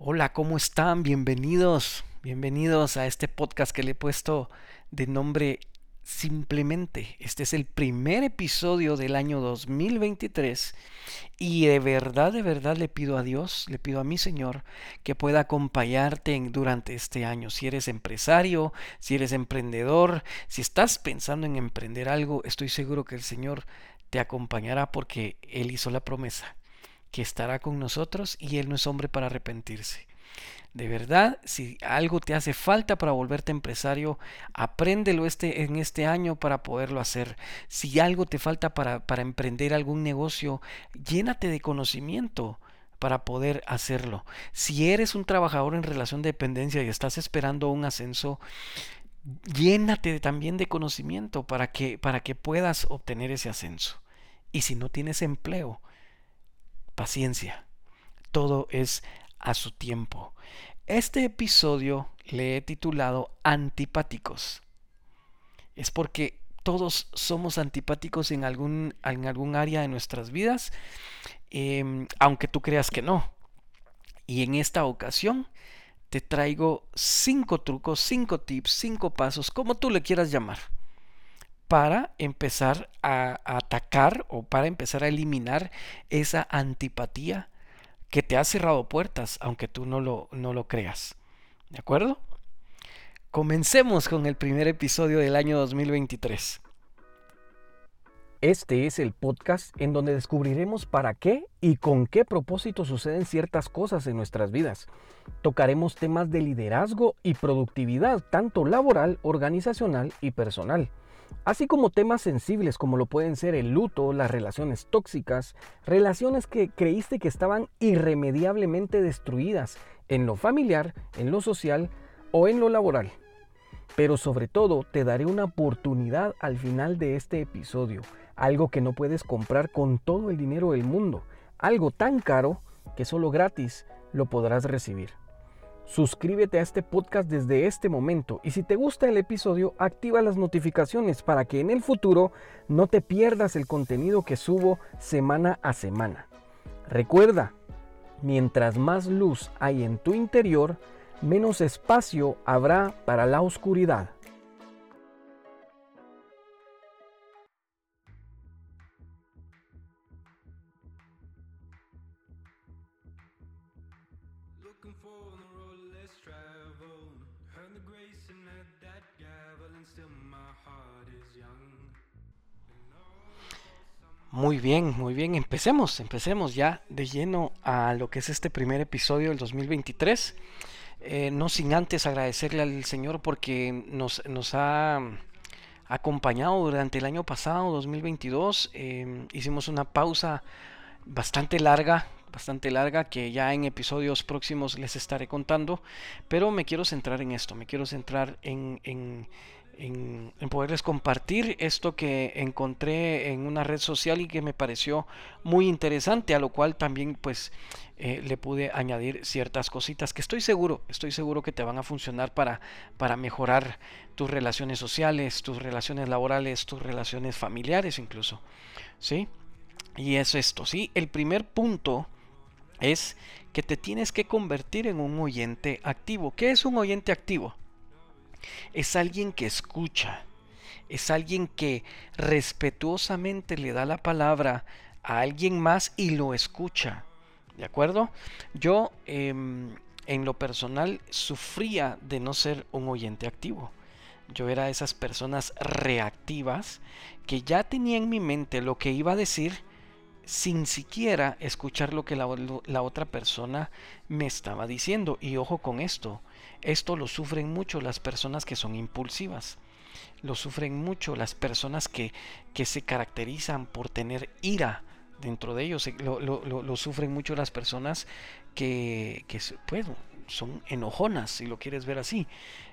Hola, ¿cómo están? Bienvenidos, bienvenidos a este podcast que le he puesto de nombre Simplemente. Este es el primer episodio del año 2023 y de verdad, de verdad le pido a Dios, le pido a mi Señor que pueda acompañarte durante este año. Si eres empresario, si eres emprendedor, si estás pensando en emprender algo, estoy seguro que el Señor te acompañará porque Él hizo la promesa que estará con nosotros y Él no es hombre para arrepentirse. De verdad, si algo te hace falta para volverte empresario, apréndelo este, en este año para poderlo hacer. Si algo te falta para, para emprender algún negocio, llénate de conocimiento para poder hacerlo. Si eres un trabajador en relación de dependencia y estás esperando un ascenso, llénate también de conocimiento para que, para que puedas obtener ese ascenso. Y si no tienes empleo, paciencia. Todo es a su tiempo. Este episodio le he titulado Antipáticos. Es porque todos somos antipáticos en algún, en algún área de nuestras vidas, em, aunque tú creas que no. Y en esta ocasión te traigo cinco trucos, cinco tips, cinco pasos, como tú le quieras llamar para empezar a, atacar o para empezar a eliminar esa antipatía que te ha cerrado puertas, aunque tú no lo, no lo creas. ¿De acuerdo? Comencemos con el primer episodio del año 2023. Este es el podcast en donde descubriremos para qué y con qué propósito suceden ciertas cosas en nuestras vidas. Tocaremos temas de liderazgo y productividad, tanto laboral, organizacional y personal así como temas sensibles como lo pueden ser el luto, las relaciones tóxicas, relaciones que creíste que estaban irremediablemente destruidas en lo familiar, en lo social o en lo laboral. Pero sobre todo te daré una oportunidad al final de este episodio, algo que no puedes comprar con todo el dinero del mundo, algo tan caro que solo gratis lo podrás recibir. Suscríbete a este podcast desde este momento y si te gusta el episodio, activa las notificaciones para que en el futuro no te pierdas el contenido que subo semana a semana. Recuerda, mientras más luz hay en tu interior, menos espacio habrá para la oscuridad. Muy bien, muy bien. Empecemos, empecemos ya de lleno a lo que es este primer episodio del 2023. Eh, no sin antes agradecerle al Señor porque nos, nos ha acompañado durante el año pasado, 2022. Em, hicimos una pausa bastante larga, bastante larga que ya en episodios próximos les estaré contando, pero me quiero centrar en esto, me quiero centrar en, en en, poderles compartir esto que encontré en una red social y que me pareció muy interesante, a lo cual también pues eh, le pude añadir ciertas cositas que estoy seguro, estoy seguro que te van a funcionar para, para mejorar tus relaciones sociales, tus relaciones laborales, tus relaciones familiares incluso. ¿Sí? Y es esto, ¿sí? El primer punto es que te tienes que convertir en un oyente activo. ¿Qué es un oyente activo? Es alguien que escucha, es alguien que respetuosamente le da la palabra a alguien más y lo escucha. ¿De acuerdo? Yo em, en lo personal sufría de no ser un oyente activo. Yo era esas personas reactivas que ya tenía en mi mente lo que iba a decir sin siquiera escuchar lo que la, la otra persona me estaba diciendo. Y ojo con esto, esto lo sufren mucho las personas que son impulsivas. Lo sufren mucho las personas que, que se caracterizan por tener ira dentro de ellos. Lo, lo, sufren mucho las personas que, que pues, son enojonas, si lo quieres ver así.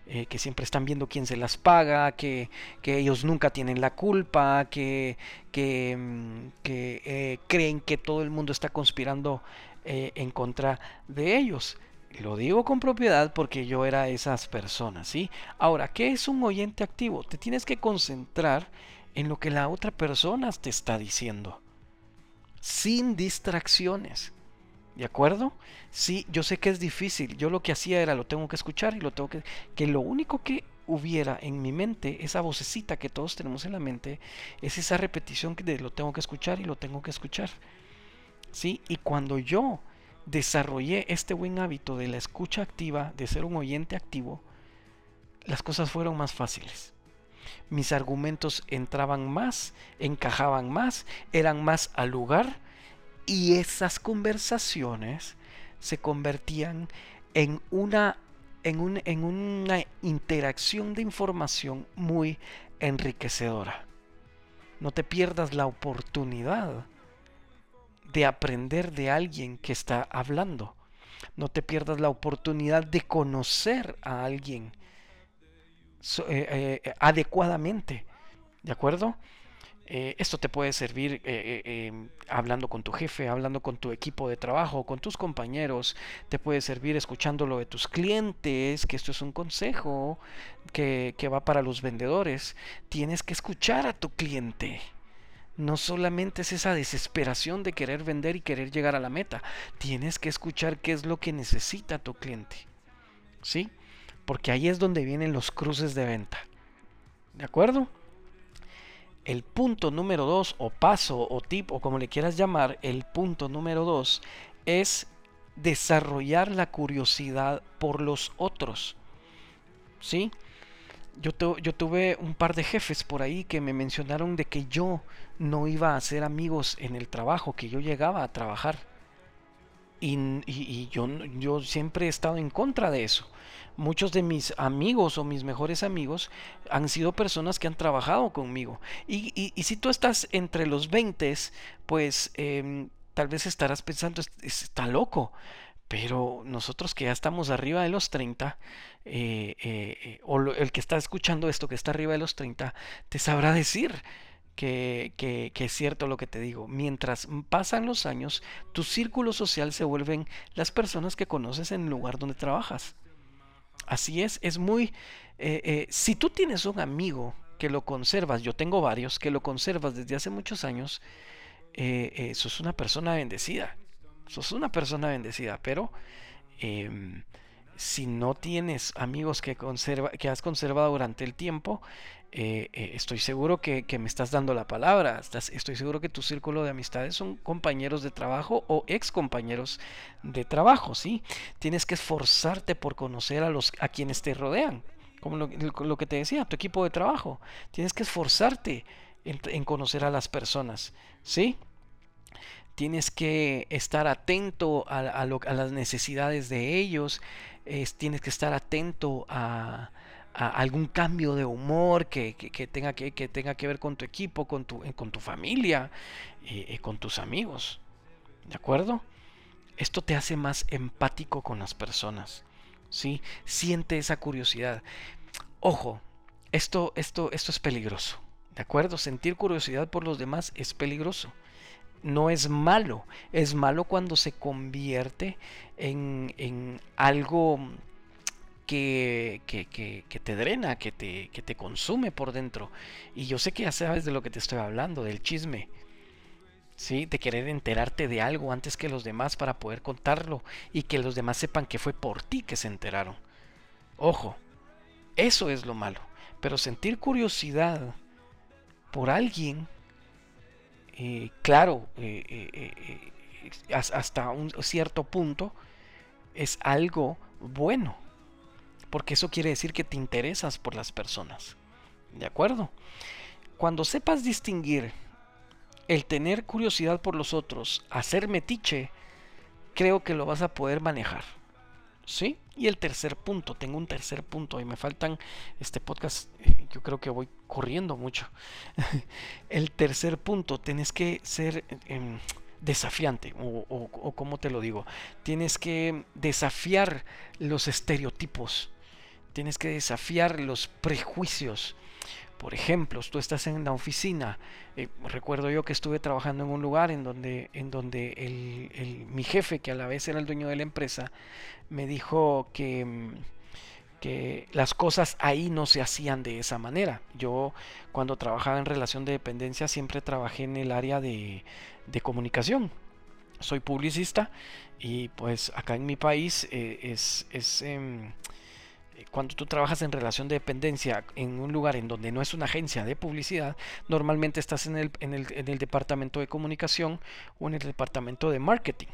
Eh, que siempre están viendo quién se las paga, que, que ellos nunca tienen la culpa, que, que, mm, eh, creen que todo el mundo está conspirando eh, en contra de ellos. Lo digo con propiedad porque yo era esas personas, ¿sí? Ahora, ¿qué es un oyente activo? Te tienes que concentrar en lo que la otra persona te está diciendo, sin distracciones. ¿De acuerdo? Sí, yo sé que es difícil. Yo lo que hacía era lo tengo que escuchar y lo tengo que... Que lo único que hubiera en mi mente, esa vocecita que todos tenemos en la mente, es esa repetición de lo tengo que escuchar y lo tengo que escuchar. ¿Sí? Y cuando yo desarrollé este buen hábito de la escucha activa, de ser un oyente activo, las cosas fueron más fáciles. Mis argumentos entraban más, encajaban más, eran más al lugar y esas conversaciones se convertían en una, en, en una interacción de información muy enriquecedora. No te pierdas la oportunidad de aprender de alguien que está hablando. No te pierdas la oportunidad de conocer a alguien eh, eh, adecuadamente. ¿De acuerdo? Eh, esto te puede servir em, hablando con tu jefe, hablando con tu equipo de trabajo, con tus compañeros. Te puede servir escuchando lo de tus clientes, que esto es un consejo que, que va para los vendedores. Tienes que escuchar a tu cliente. No solamente es esa desesperación de querer vender y querer llegar a la meta. Tienes que escuchar qué es lo que necesita tu cliente. ¿Sí? Porque ahí es donde vienen los cruces de venta. ¿De acuerdo? El punto número dos, o paso, o tip, o como le quieras llamar, el punto número dos es desarrollar la curiosidad por los otros. ¿Sí? Yo, yo, tuve un par de jefes por ahí que me mencionaron de que yo no iba a hacer amigos en el trabajo, que yo llegaba a trabajar. Y, yo, yo siempre he estado en contra de eso muchos de mis amigos o mis mejores amigos han sido personas que han trabajado conmigo. Y, si tú estás entre los 20, pues em, tal vez estarás pensando, está loco. Pero nosotros que ya estamos arriba de los 30, eh, eh, o el que está escuchando esto que está arriba de los 30, te sabrá decir que, que, es cierto lo que te digo. Mientras pasan los años, tu círculo social se vuelven las personas que conoces en el lugar donde trabajas. Así es, es muy... Eh, eh, si tú tienes un amigo que lo conservas, yo tengo varios, que lo conservas desde hace muchos años, eh, sos una persona bendecida. Sos una persona bendecida, pero em, si no tienes amigos que, conserva, que has conservado durante el tiempo, eh, eh, estoy seguro que, me estás dando la palabra, estoy seguro que tu círculo de amistades son compañeros de trabajo o ex compañeros de trabajo, ¿sí? Tienes que esforzarte por conocer a, los, a quienes te rodean, como lo, que te decía, tu equipo de trabajo. Tienes que esforzarte en, conocer a las personas, ¿sí? Tienes que estar atento a, a las necesidades de ellos, tienes que estar atento a algún cambio de humor que, tenga que, que, tenga que ver con tu equipo, con tu, con tu familia, y eh, con tus amigos. ¿De acuerdo? Esto te hace más empático con las personas. ¿sí? Siente esa curiosidad. Ojo, esto, esto, esto es peligroso. ¿De acuerdo? Sentir curiosidad por los demás es peligroso. No es malo. Es malo cuando se convierte en, en algo que, que, te drena, que te, que te consume por dentro. Y yo sé que ya sabes de lo que te estoy hablando, del chisme. ¿Sí? De querer enterarte de algo antes que los demás para poder contarlo y que los demás sepan que fue por ti que se enteraron. Ojo, eso es lo malo. Pero sentir curiosidad por alguien, eh, claro, eh, eh, hasta un cierto punto, es algo bueno porque eso quiere decir que te interesas por las personas. ¿De acuerdo? Cuando sepas distinguir el tener curiosidad por los otros, hacer metiche, creo que lo vas a poder manejar. ¿Sí? Y el tercer punto, tengo un tercer punto y me faltan este podcast, eh, yo creo que voy corriendo mucho. el tercer punto, tienes que ser em, desafiante, o, o como te lo digo, tienes que desafiar los estereotipos Tienes que desafiar los prejuicios. Por ejemplo, tú estás en la oficina. Eh, recuerdo yo que estuve trabajando en un lugar en donde, en donde el, mi jefe, que a la vez era el dueño de la empresa, me dijo que, mm, que las cosas ahí no se hacían de esa manera. Yo cuando trabajaba en relación de dependencia siempre trabajé en el área de, de comunicación. soy publicista y pues acá en mi país eh, es, es em, cuando tú trabajas en relación de dependencia en un lugar en donde no es una agencia de publicidad, normalmente estás en el, en el, en el departamento de comunicación o en el departamento de marketing.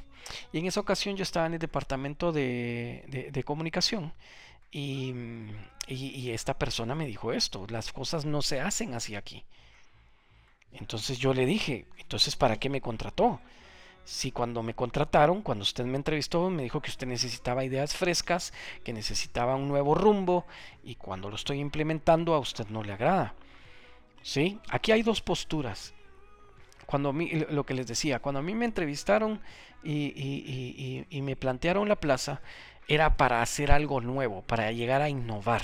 Y en esa ocasión yo estaba en el departamento de, de, comunicación y, y, esta persona me dijo esto, las cosas no se hacen así aquí. Entonces yo le dije, entonces ¿para qué me contrató? Si cuando me contrataron, cuando usted me entrevistó, me dijo que usted necesitaba ideas frescas, que necesitaba un nuevo rumbo y cuando lo estoy implementando a usted no le agrada. ¿Sí? Aquí hay dos posturas. Cuando a mí, lo que les decía, cuando a mí me entrevistaron y, y me plantearon la plaza, era para hacer algo nuevo, para llegar a innovar.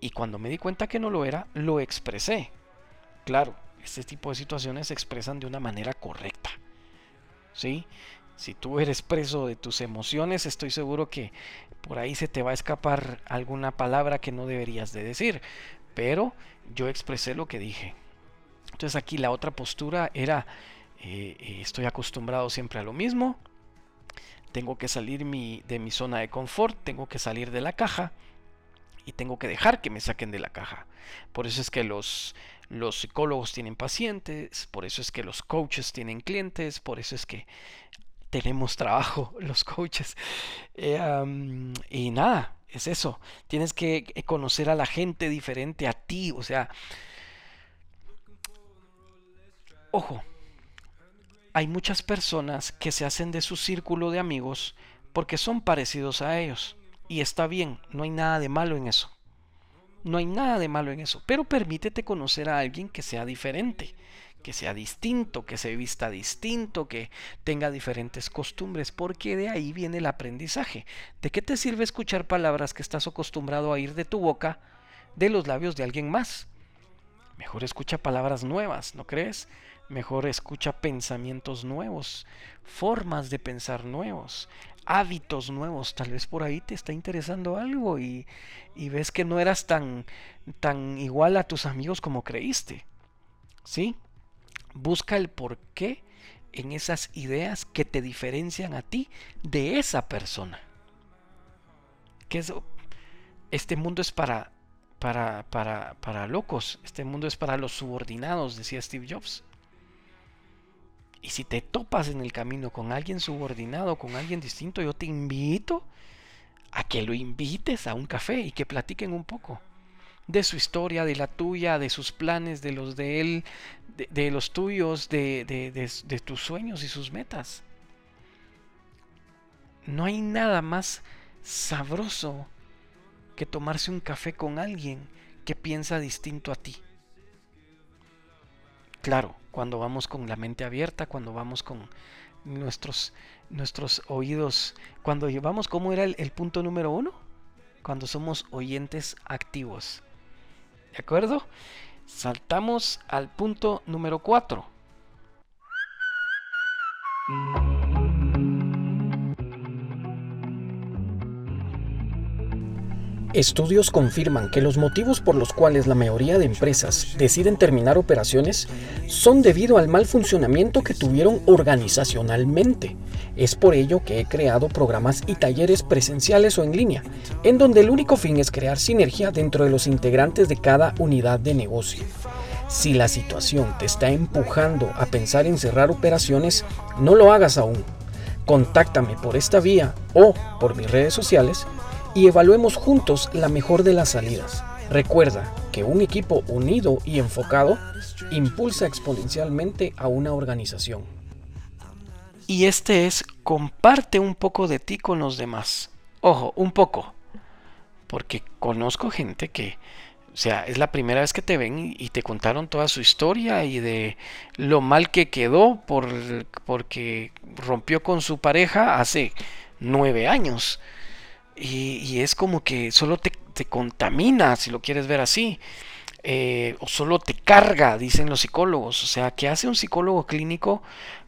Y cuando me di cuenta que no lo era, lo expresé. Claro, este tipo de situaciones se expresan de una manera correcta. ¿Sí? Si tú eres preso de tus emociones, estoy seguro que por ahí se te va a escapar alguna palabra que no deberías de decir. Pero yo expresé lo que dije. Entonces aquí la otra postura era, eh, eh, estoy acostumbrado siempre a lo mismo. Tengo que salir de mi zona de confort, tengo que salir de la caja y tengo que dejar que me saquen de la caja. Por eso es que los, los psicólogos tienen pacientes, por eso es que los coaches tienen clientes, por eso es que tenemos trabajo los coaches. Eh, y nada, es eso. Tienes que conocer a la gente diferente a ti. O sea, ojo, hay muchas personas que se hacen de su círculo de amigos porque son parecidos a ellos. Y está bien, no hay nada de malo en eso. No hay nada de malo en eso, pero permítete conocer a alguien que sea diferente, que sea distinto, que se vista distinto, que tenga diferentes costumbres, porque de ahí viene el aprendizaje. ¿De qué te sirve escuchar palabras que estás acostumbrado a ir de tu boca, de los labios de alguien más? Mejor escucha palabras nuevas, ¿no crees? Mejor escucha pensamientos nuevos, formas de pensar nuevos, hábitos nuevos. Tal vez por ahí te está interesando algo y, ves que no eras tan, tan igual a tus amigos como creíste. ¿Sí? Busca el porqué en esas ideas que te diferencian a ti de esa persona. Que este mundo es para, para, para, para locos, este mundo es para los subordinados, decía Steve Jobs. Y si te topas en el camino con alguien subordinado, con alguien distinto, yo te invito a que lo invites a un café y que platiquen un poco de su historia, de la tuya, de sus planes, de los de él, de, los tuyos, de, tus sueños y sus metas. No hay nada más sabroso que tomarse un café con alguien que piensa distinto a ti. Claro, cuando vamos con la mente abierta, cuando vamos con nuestros, nuestros oídos, cuando llevamos, ¿cómo era el, el punto número uno? Cuando somos oyentes activos. ¿De acuerdo? Saltamos al punto número cuatro. Estudios confirman que los motivos por los cuales la mayoría de empresas deciden terminar operaciones son debido al mal funcionamiento que tuvieron organizacionalmente. Es por ello que he creado programas y talleres presenciales o en línea, en donde el único fin es crear sinergia dentro de los integrantes de cada unidad de negocio. Si la situación te está empujando a pensar en cerrar operaciones, no lo hagas aún. Contáctame por esta vía o por mis redes sociales y evaluemos juntos la mejor de las salidas. Recuerda que un equipo unido y enfocado impulsa exponencialmente a una organización. Y este es comparte un poco de ti con los demás. Ojo, un poco. Porque conozco gente que, o sea, es la primera vez que te ven y te contaron toda su historia y de lo mal que quedó por, porque rompió con su pareja hace nueve años. Y, es como que solo te, contamina, si lo quieres ver así. Eh, o solo te carga, dicen los psicólogos. O sea, ¿qué hace un psicólogo clínico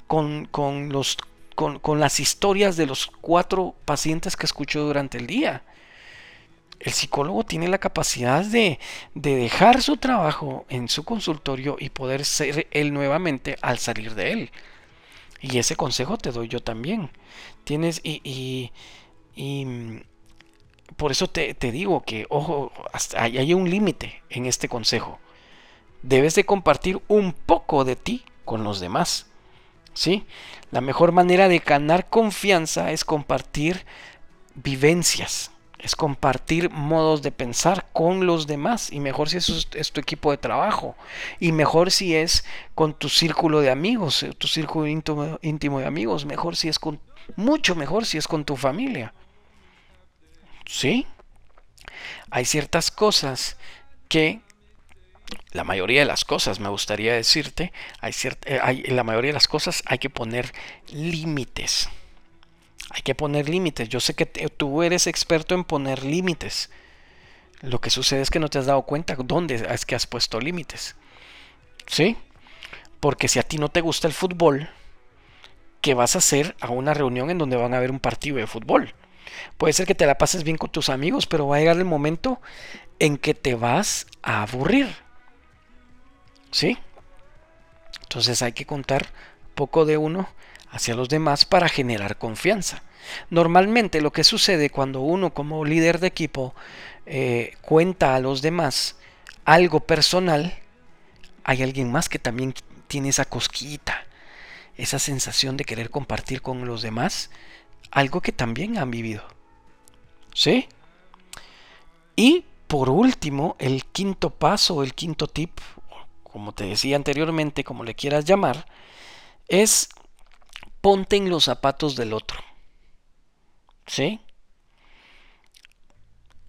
con, los, con, las historias de los cuatro pacientes que escuchó durante el día? El psicólogo tiene la capacidad de, de dejar su trabajo en su consultorio y poder ser él nuevamente al salir de él. Y ese consejo te doy yo también. Tienes y, y, por eso te, digo que, ojo, hasta hay un límite en este consejo. Debes de compartir un poco de ti con los demás. ¿Sí? La mejor manera de ganar confianza es compartir vivencias, es compartir modos de pensar con los demás y mejor si es, es tu equipo de trabajo y mejor si es con tu círculo de amigos, eh, tu círculo íntimo, íntimo de amigos, mejor si es con mucho mejor si es con tu familia. ¿Sí? Hay ciertas cosas que la mayoría de las cosas, me gustaría decirte, hay, eh, hay la mayoría de las cosas hay que poner límites. Hay que poner límites. Yo sé que tú eres experto en poner límites. Lo que sucede es que no te has dado cuenta dónde es que has puesto límites. ¿Sí? Porque si a ti no te gusta el fútbol, ¿qué vas a hacer a una reunión en donde van a haber un partido de fútbol? Puede ser que te la pases bien con tus amigos, pero va a llegar el momento en que te vas a aburrir. ¿Sí? Entonces hay que contar poco de uno hacia los demás para generar confianza. Normalmente lo que sucede cuando uno como líder de equipo eh, cuenta a los demás algo personal, hay alguien más que también tiene esa cosquita, esa sensación de querer compartir con los demás algo que también han vivido. ¿Sí? Y por último, el quinto paso, el quinto tip, como te decía anteriormente, como le quieras llamar, es ponte en los zapatos del otro. ¿Sí?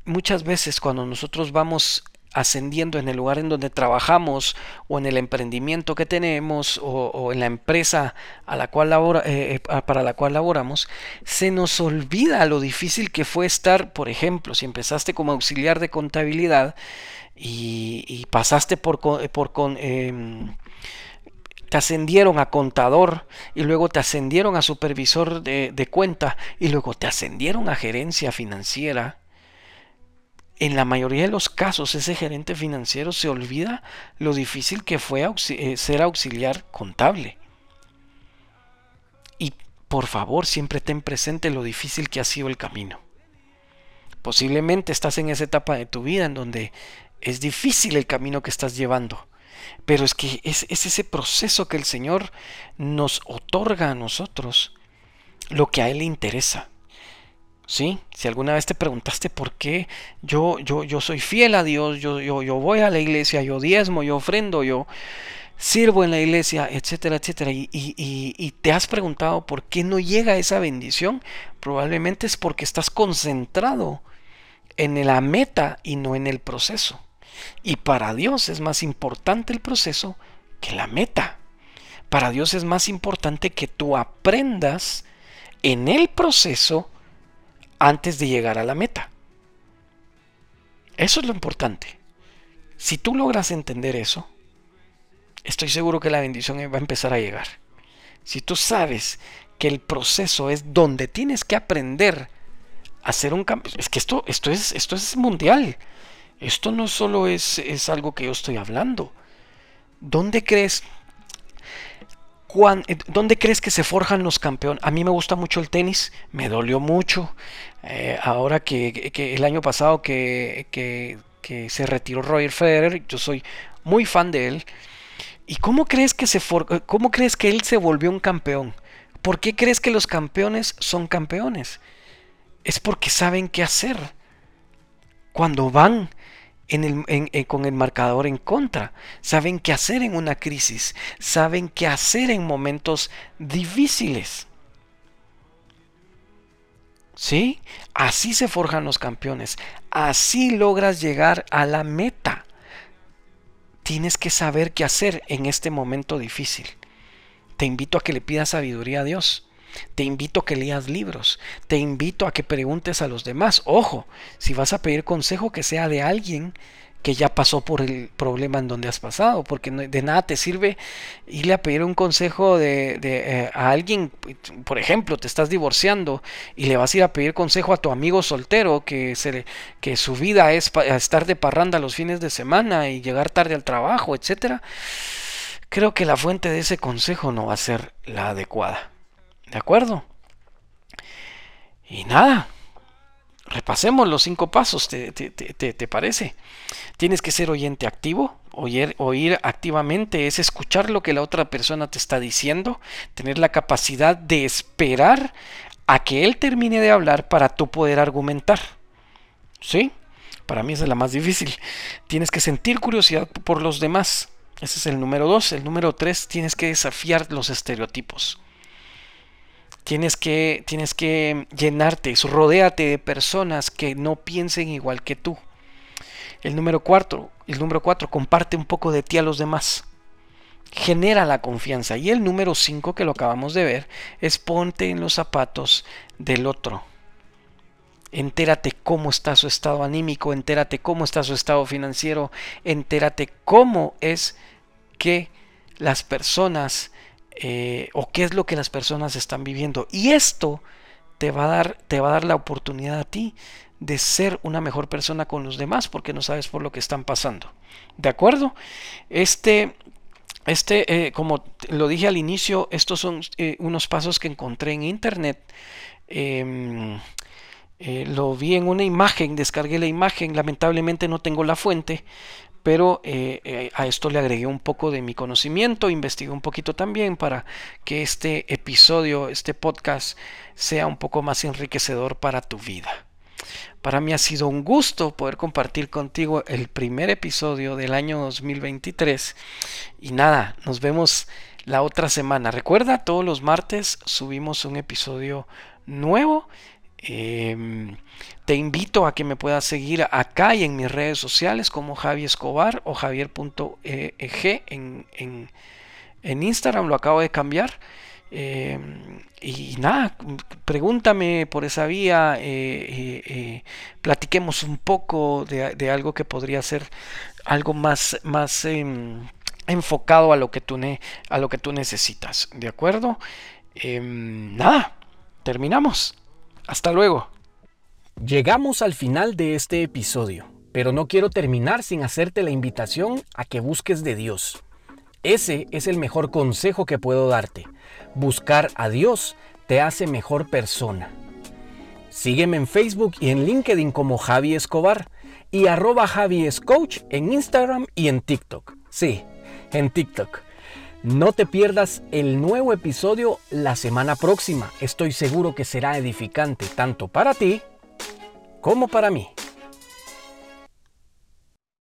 Muchas veces cuando nosotros vamos ascendiendo en el lugar en donde trabajamos o en el emprendimiento que tenemos o, en la empresa a la cual eh, eh, para la cual laboramos, se nos olvida lo difícil que fue estar, por ejemplo, si empezaste como auxiliar de contabilidad y, pasaste por, por con, em, te ascendieron a contador y luego te ascendieron a supervisor de, cuenta y luego te ascendieron a gerencia financiera. En la mayoría de los casos ese gerente financiero se olvida lo difícil que fue eh, ser auxiliar contable. Y por favor siempre ten presente lo difícil que ha sido el camino. Posiblemente estás en esa etapa de tu vida en donde es difícil el camino que estás llevando pero es que es, ese proceso que el Señor nos otorga a nosotros lo que a Él le interesa. ¿Sí? Si alguna vez te preguntaste por qué yo, yo, yo soy fiel a Dios, yo, yo, yo voy a la iglesia, yo diezmo, yo ofrendo, yo sirvo en la iglesia, etcétera, etcétera, y, y, y, te has preguntado por qué no llega esa bendición, probablemente es porque estás concentrado en la meta y no en el proceso. Y para Dios es más importante el proceso que la meta. Para Dios es más importante que tú aprendas en el proceso antes de llegar a la meta. Eso es lo importante. Si tú logras entender eso, estoy seguro que la bendición va a empezar a llegar. Si tú sabes que el proceso es donde tienes que aprender a hacer un cambio, es que esto, esto, es, esto es mundial. Esto no solo es, es algo que yo estoy hablando. ¿Dónde crees? Eh, ¿Dónde crees que se forjan los campeones? A mí me gusta mucho el tenis, me dolió mucho. Eh, ahora que, el año pasado que, que, se retiró Roger Federer, yo soy muy fan de él. ¿Y cómo crees que se eh, cómo crees que él se volvió un campeón? ¿Por qué crees que los campeones son campeones? Es porque saben qué hacer. Cuando van eh, con el marcador en contra, saben qué hacer en una crisis, saben qué hacer en momentos difíciles. ¿Sí? Así se forjan los campeones, así logras llegar a la meta. Tienes que saber qué hacer en este momento difícil. Te invito a que le pidas sabiduría a Dios. Te invito a que leas libros, te invito a que preguntes a los demás. Ojo, si vas a pedir consejo que sea de alguien que ya pasó por el problema en donde has pasado, porque de nada te sirve irle a pedir un consejo de, eh, a alguien, por ejemplo, te estás divorciando y le vas a ir a pedir consejo a tu amigo soltero que, se, que su vida es estar de parranda los fines de semana y llegar tarde al trabajo, etcétera creo que la fuente de ese consejo no va a ser la adecuada. ¿De acuerdo? Y nada, repasemos los cinco pasos, ¿te, te, parece? Tienes que ser oyente activo, oír, oír activamente es escuchar lo que la otra persona te está diciendo, tener la capacidad de esperar a que él termine de hablar para tú poder argumentar. ¿Sí? Para mí es la más difícil. Tienes que sentir curiosidad por los demás. Ese es el número dos. El número tres, tienes que desafiar los estereotipos. Tienes que, tienes que llenarte, rodéate de personas que no piensen igual que tú. El número cuatro, el número cuatro, comparte un poco de ti a los demás. Genera la confianza. Y el número cinco, que lo acabamos de ver, es ponte en los zapatos del otro. Entérate cómo está su estado anímico, entérate cómo está su estado financiero, entérate cómo es que las personas eh, o qué es lo que las personas están viviendo. Y esto te va, a dar, te va a dar la oportunidad a ti de ser una mejor persona con los demás porque no sabes por lo que están pasando. ¿De acuerdo? Este, este eh, como lo dije al inicio, estos son eh, unos pasos que encontré en internet. Em, lo vi en una imagen, descargué la imagen, lamentablemente no tengo la fuente, pero eh, eh, a esto le agregué un poco de mi conocimiento, investigué un poquito también para que este episodio, este podcast, sea un poco más enriquecedor para tu vida. Para mí ha sido un gusto poder compartir contigo el primer episodio del año 2023. Y nada, nos vemos la otra semana. Recuerda, todos los martes subimos un episodio nuevo Em, te invito a que me puedas seguir acá y en mis redes sociales como Javi Escobar o Javier.eg en, en, en, Instagram, lo acabo de cambiar. Em, y nada, pregúntame por esa vía, eh, eh, eh, platiquemos un poco de, algo que podría ser algo más, más em, enfocado a lo, que tú a lo que tú necesitas. ¿De acuerdo? nada, terminamos. Hasta luego. Llegamos al final de este episodio, pero no quiero terminar sin hacerte la invitación a que busques de Dios. Ese es el mejor consejo que puedo darte. Buscar a Dios te hace mejor persona. Sígueme en Facebook y en LinkedIn como Javi Escobar y arroba Javi Coach en Instagram y en TikTok. Sí, en TikTok. No te pierdas el nuevo episodio la semana próxima. Estoy seguro que será edificante tanto para ti como para mí.